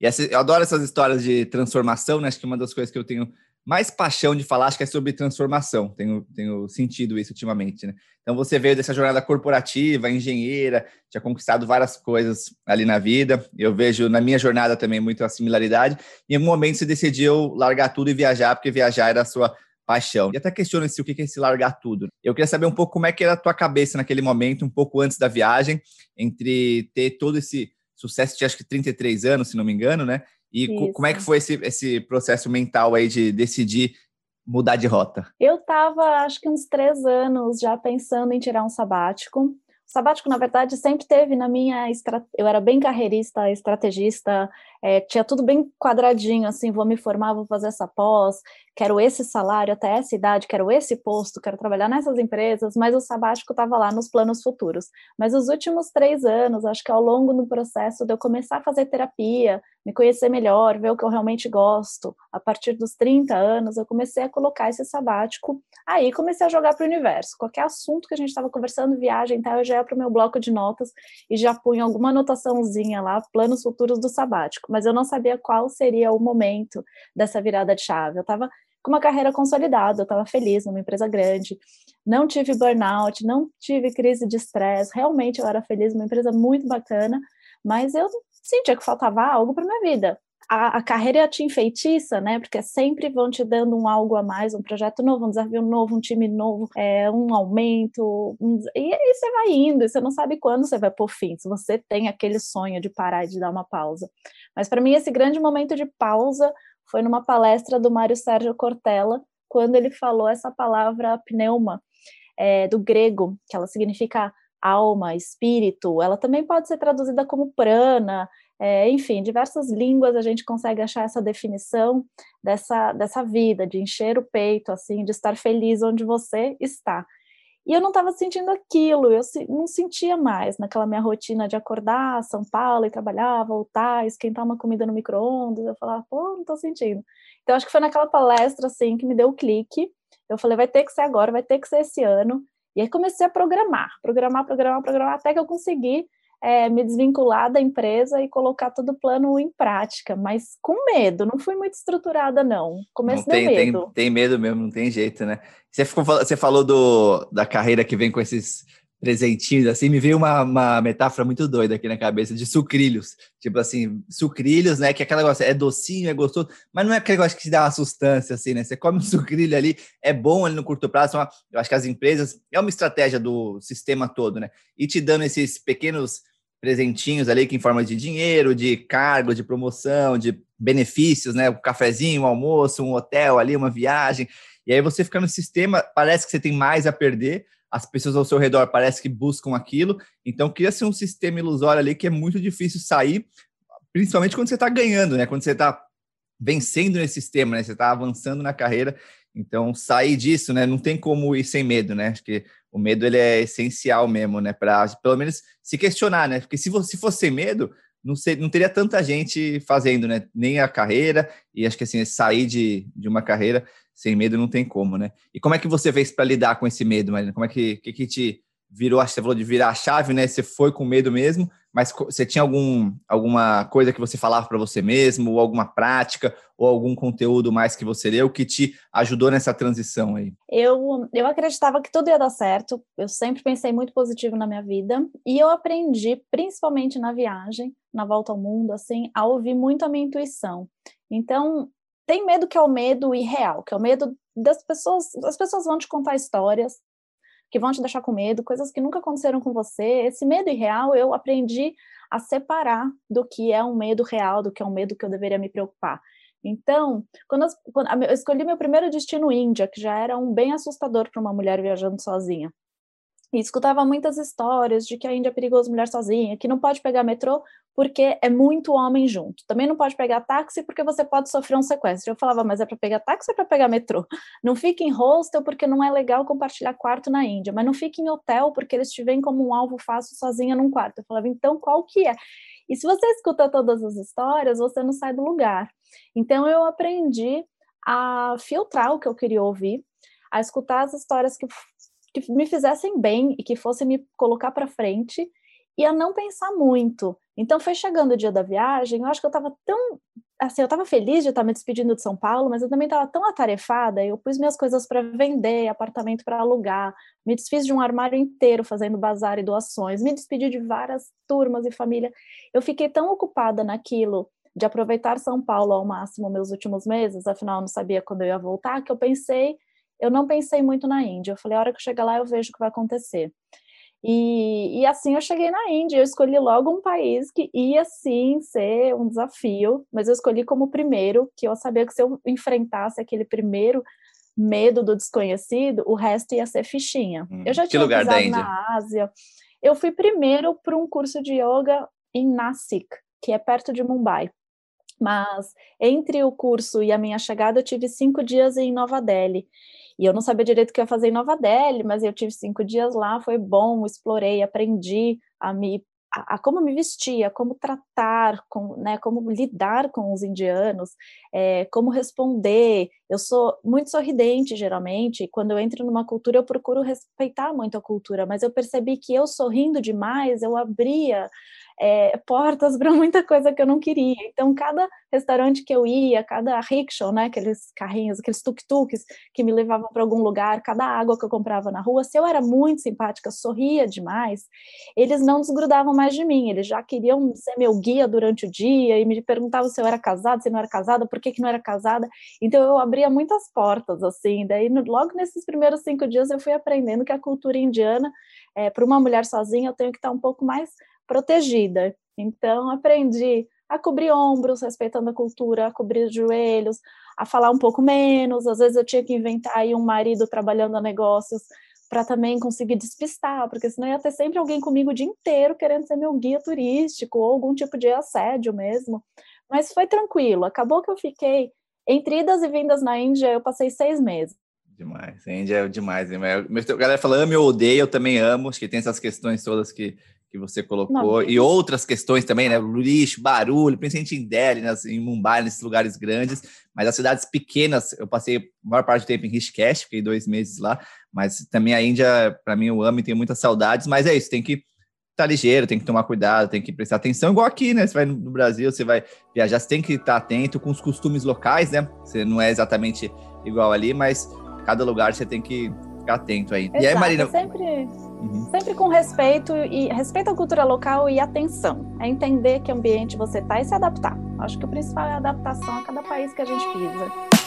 E essa, eu adoro essas histórias de transformação, né? Acho que uma das coisas que eu tenho mais paixão de falar, acho que é sobre transformação. Tenho, tenho sentido isso ultimamente, né? Então, você veio dessa jornada corporativa, engenheira, tinha conquistado várias coisas ali na vida. Eu vejo na minha jornada também muita similaridade. E em algum momento você decidiu largar tudo e viajar, porque viajar era a sua paixão. E até questiona-se o que é esse largar tudo. Eu queria saber um pouco como é que era a tua cabeça naquele momento, um pouco antes da viagem, entre ter todo esse sucesso de acho que 33 anos, se não me engano, né? E Isso. como é que foi esse, esse processo mental aí de decidir mudar de rota? Eu estava, acho que uns três anos já pensando em tirar um sabático. O sabático, na verdade, sempre teve na minha. Estra... Eu era bem carreirista, estrategista, é, tinha tudo bem quadradinho, assim, vou me formar, vou fazer essa pós, quero esse salário até essa idade, quero esse posto, quero trabalhar nessas empresas, mas o sabático estava lá nos planos futuros. Mas os últimos três anos, acho que ao longo do processo de eu começar a fazer terapia, me conhecer melhor, ver o que eu realmente gosto, a partir dos 30 anos, eu comecei a colocar esse sabático, aí comecei a jogar para o universo. Qualquer assunto que a gente estava conversando, viagem, tá, eu já ia para o meu bloco de notas e já punha alguma anotaçãozinha lá, planos futuros do sabático mas eu não sabia qual seria o momento dessa virada de chave. Eu estava com uma carreira consolidada, eu estava feliz numa empresa grande, não tive burnout, não tive crise de estresse, realmente eu era feliz, uma empresa muito bacana, mas eu sentia que faltava algo para minha vida. A, a, carreira te enfeitiça, né? Porque sempre vão te dando um algo a mais, um projeto novo, um desafio novo, um time novo, é, um aumento, um, e aí você vai indo, e você não sabe quando você vai por fim, se você tem aquele sonho de parar e de dar uma pausa. Mas para mim, esse grande momento de pausa foi numa palestra do Mário Sérgio Cortella, quando ele falou essa palavra pneuma, é, do grego, que ela significa alma, espírito, ela também pode ser traduzida como prana, é, enfim, diversas línguas a gente consegue achar essa definição dessa, dessa vida, de encher o peito, assim, de estar feliz onde você está. E eu não estava sentindo aquilo, eu não sentia mais naquela minha rotina de acordar São Paulo e trabalhar, voltar, esquentar uma comida no micro-ondas. Eu falava, pô, não estou sentindo. Então, acho que foi naquela palestra, assim, que me deu o clique. Eu falei, vai ter que ser agora, vai ter que ser esse ano. E aí comecei a programar, programar, programar, programar, até que eu consegui é, me desvincular da empresa e colocar todo o plano em prática, mas com medo, não fui muito estruturada, não. Começo não tem, medo. Tem, tem medo mesmo, não tem jeito, né? Você, ficou, você falou do, da carreira que vem com esses presentinhos, assim, me veio uma, uma metáfora muito doida aqui na cabeça, de sucrilhos. Tipo assim, sucrilhos, né? Que é aquela negócio, é docinho, é gostoso, mas não é aquele negócio que te dá uma sustância, assim, né? Você come um sucrilho ali, é bom ali no curto prazo. Uma, eu acho que as empresas, é uma estratégia do sistema todo, né? E te dando esses pequenos presentinhos ali que em forma de dinheiro, de cargo, de promoção, de benefícios, né? Um cafezinho, um almoço, um hotel ali, uma viagem. E aí você fica no sistema, parece que você tem mais a perder, as pessoas ao seu redor parece que buscam aquilo, então cria-se um sistema ilusório ali que é muito difícil sair, principalmente quando você está ganhando, né? Quando você está vencendo nesse sistema, né? Você está avançando na carreira, então sair disso, né? Não tem como ir sem medo, né? Acho que o medo ele é essencial mesmo, né? Para pelo menos se questionar, né? Porque se você fosse sem medo, não, não teria tanta gente fazendo, né? Nem a carreira, e acho que assim, sair de, de uma carreira sem medo não tem como, né? E como é que você fez para lidar com esse medo, Marina? Como é que, que, que te virou, você falou de virar a chave, né? Você foi com medo mesmo, mas você tinha algum, alguma coisa que você falava para você mesmo, ou alguma prática, ou algum conteúdo mais que você leu que te ajudou nessa transição aí? Eu, eu acreditava que tudo ia dar certo, eu sempre pensei muito positivo na minha vida, e eu aprendi, principalmente na viagem, na volta ao mundo, assim, a ouvir muito a minha intuição. Então, tem medo que é o medo irreal, que é o medo das pessoas, as pessoas vão te contar histórias, que vão te deixar com medo, coisas que nunca aconteceram com você. Esse medo irreal eu aprendi a separar do que é um medo real, do que é um medo que eu deveria me preocupar. Então, quando, eu, quando eu escolhi meu primeiro destino Índia, que já era um bem assustador para uma mulher viajando sozinha, e escutava muitas histórias de que a Índia é perigoso mulher sozinha, que não pode pegar metrô porque é muito homem junto. Também não pode pegar táxi porque você pode sofrer um sequestro. Eu falava, mas é para pegar táxi ou é para pegar metrô? Não fique em hostel porque não é legal compartilhar quarto na Índia, mas não fique em hotel porque eles te veem como um alvo fácil sozinha num quarto. Eu falava, então qual que é? E se você escuta todas as histórias, você não sai do lugar. Então eu aprendi a filtrar o que eu queria ouvir, a escutar as histórias que que me fizessem bem e que fossem me colocar para frente e a não pensar muito. Então foi chegando o dia da viagem, eu acho que eu estava tão assim, eu estava feliz de estar me despedindo de São Paulo, mas eu também estava tão atarefada, eu pus minhas coisas para vender, apartamento para alugar, me desfiz de um armário inteiro fazendo bazar e doações, me despedi de várias turmas e família. Eu fiquei tão ocupada naquilo de aproveitar São Paulo ao máximo meus últimos meses, afinal eu não sabia quando eu ia voltar, que eu pensei, eu não pensei muito na Índia. Eu falei, a hora que eu chegar lá eu vejo o que vai acontecer. E, e, assim eu cheguei na Índia, eu escolhi logo um país que ia sim ser um desafio, mas eu escolhi como primeiro, que eu sabia que se eu enfrentasse aquele primeiro medo do desconhecido, o resto ia ser fichinha. Hum, eu já tinha lugar Índia? na Ásia. Eu fui primeiro para um curso de yoga em Nasik, que é perto de Mumbai. Mas entre o curso e a minha chegada, eu tive cinco dias em Nova Delhi. E eu não sabia direito o que ia fazer em Nova Delhi, mas eu tive cinco dias lá, foi bom, explorei, aprendi a me a, a, como me vestir, a como tratar, com, né, como lidar com os indianos, é, como responder. Eu sou muito sorridente, geralmente, e quando eu entro numa cultura, eu procuro respeitar muito a cultura, mas eu percebi que eu sorrindo demais, eu abria é, portas para muita coisa que eu não queria. Então, cada restaurante que eu ia, cada rickshaw, né, aqueles carrinhos, aqueles tuk-tuks que me levavam para algum lugar, cada água que eu comprava na rua, se eu era muito simpática, sorria demais, eles não desgrudavam mais de mim, eles já queriam ser meu guia durante o dia e me perguntavam se eu era casada, se não era casada, por que, que não era casada. Então, eu abria muitas portas, assim. Daí, logo nesses primeiros cinco dias, eu fui aprendendo que a cultura indiana, é, para uma mulher sozinha, eu tenho que estar um pouco mais protegida. Então, aprendi a cobrir ombros, respeitando a cultura, a cobrir os joelhos, a falar um pouco menos. Às vezes eu tinha que inventar aí um marido trabalhando a negócios para também conseguir despistar, porque senão ia ter sempre alguém comigo o dia inteiro querendo ser meu guia turístico ou algum tipo de assédio mesmo. Mas foi tranquilo. Acabou que eu fiquei entre idas e vindas na Índia, eu passei seis meses. Demais, a Índia é demais. Né? A galera fala amo e odeio, eu também amo. Acho que tem essas questões todas que que você colocou, Não, e outras questões também, né? Lixo, barulho, principalmente em Delhi, né? em Mumbai, nesses lugares grandes, mas as cidades pequenas, eu passei a maior parte do tempo em Rishikesh, fiquei dois meses lá, mas também a Índia, para mim, eu amo e tenho muitas saudades, mas é isso, tem que tá ligeiro, tem que tomar cuidado, tem que prestar atenção, igual aqui, né? Você vai no Brasil, você vai viajar, você tem que estar atento com os costumes locais, né? Você não é exatamente igual ali, mas cada lugar você tem que ficar atento aí. Exato, e aí, Marina. Sempre Uhum. Sempre com respeito e respeito à cultura local e atenção. É entender que ambiente você está e se adaptar. Acho que o principal é a adaptação a cada país que a gente pisa.